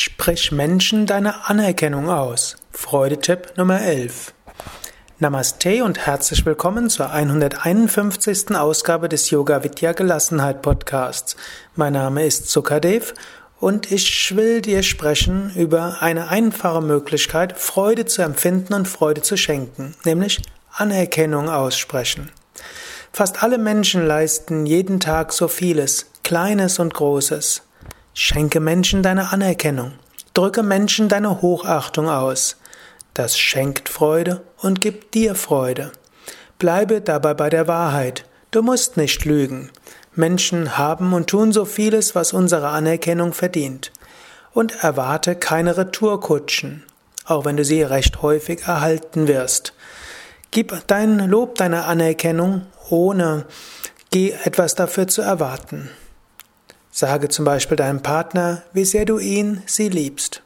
Sprich Menschen deine Anerkennung aus. Freudetipp Nummer 11. Namaste und herzlich willkommen zur 151. Ausgabe des Yoga Vidya Gelassenheit Podcasts. Mein Name ist Sukadev und ich will dir sprechen über eine einfache Möglichkeit, Freude zu empfinden und Freude zu schenken, nämlich Anerkennung aussprechen. Fast alle Menschen leisten jeden Tag so vieles, Kleines und Großes. Schenke Menschen deine Anerkennung. Drücke Menschen deine Hochachtung aus. Das schenkt Freude und gibt dir Freude. Bleibe dabei bei der Wahrheit. Du musst nicht lügen. Menschen haben und tun so vieles, was unsere Anerkennung verdient. Und erwarte keine Retourkutschen, auch wenn du sie recht häufig erhalten wirst. Gib dein Lob, deine Anerkennung, ohne etwas dafür zu erwarten. Sage zum Beispiel deinem Partner, wie sehr du ihn, sie liebst.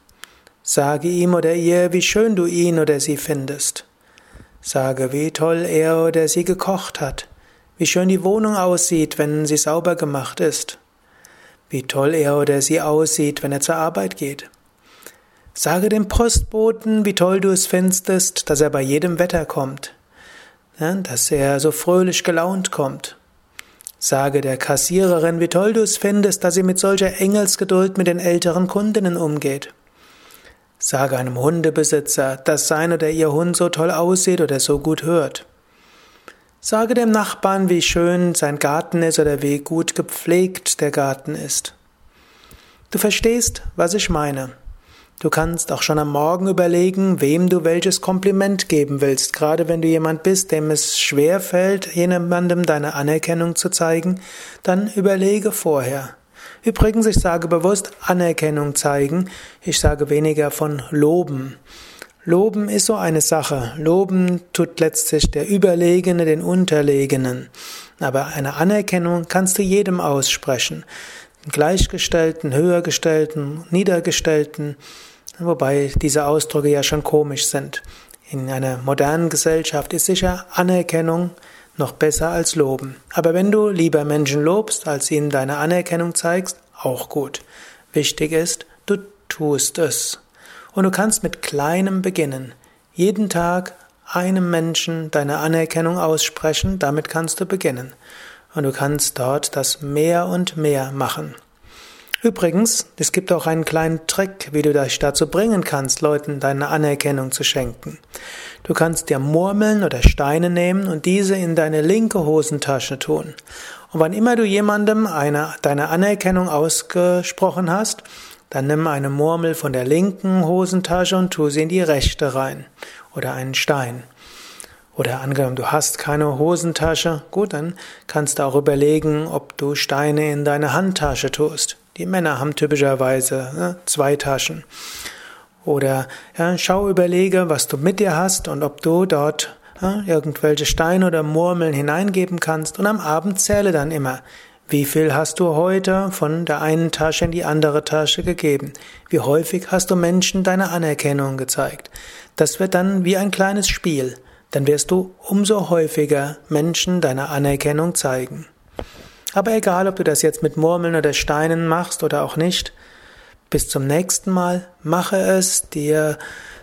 Sage ihm oder ihr, wie schön du ihn oder sie findest. Sage, wie toll er oder sie gekocht hat, wie schön die Wohnung aussieht, wenn sie sauber gemacht ist, wie toll er oder sie aussieht, wenn er zur Arbeit geht. Sage dem Postboten, wie toll du es findest, dass er bei jedem Wetter kommt, dass er so fröhlich gelaunt kommt. Sage der Kassiererin, wie toll du es findest, dass sie mit solcher Engelsgeduld mit den älteren Kundinnen umgeht. Sage einem Hundebesitzer, dass sein oder ihr Hund so toll aussieht oder so gut hört. Sage dem Nachbarn, wie schön sein Garten ist oder wie gut gepflegt der Garten ist. Du verstehst, was ich meine. Du kannst auch schon am Morgen überlegen, wem du welches Kompliment geben willst, gerade wenn du jemand bist, dem es schwer fällt, jemandem deine Anerkennung zu zeigen, dann überlege vorher. Übrigens, ich sage bewusst Anerkennung zeigen, ich sage weniger von loben. Loben ist so eine Sache. Loben tut letztlich der Überlegene den Unterlegenen. Aber eine Anerkennung kannst du jedem aussprechen. Gleichgestellten, Höhergestellten, Niedergestellten, wobei diese Ausdrücke ja schon komisch sind. In einer modernen Gesellschaft ist sicher Anerkennung noch besser als Loben. Aber wenn du lieber Menschen lobst, als ihnen deine Anerkennung zeigst, auch gut. Wichtig ist, du tust es. Und du kannst mit kleinem beginnen. Jeden Tag einem Menschen deine Anerkennung aussprechen, damit kannst du beginnen und du kannst dort das mehr und mehr machen. Übrigens, es gibt auch einen kleinen Trick, wie du dich dazu bringen kannst, Leuten deine Anerkennung zu schenken. Du kannst dir Murmeln oder Steine nehmen und diese in deine linke Hosentasche tun. Und wann immer du jemandem eine, deine Anerkennung ausgesprochen hast, dann nimm eine Murmel von der linken Hosentasche und tu sie in die rechte rein. Oder einen Stein. Oder angenommen, du hast keine Hosentasche, gut, dann kannst du auch überlegen, ob du Steine in deine Handtasche tust. Die Männer haben typischerweise ne, zwei Taschen. Oder ja, schau, überlege, was du mit dir hast und ob du dort ja, irgendwelche Steine oder Murmeln hineingeben kannst. Und am Abend zähle dann immer, wie viel hast du heute von der einen Tasche in die andere Tasche gegeben? Wie häufig hast du Menschen deine Anerkennung gezeigt? Das wird dann wie ein kleines Spiel dann wirst du umso häufiger Menschen deine Anerkennung zeigen. Aber egal, ob du das jetzt mit Murmeln oder Steinen machst oder auch nicht, bis zum nächsten Mal mache es dir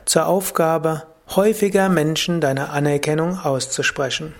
zur Aufgabe, häufiger Menschen deine Anerkennung auszusprechen.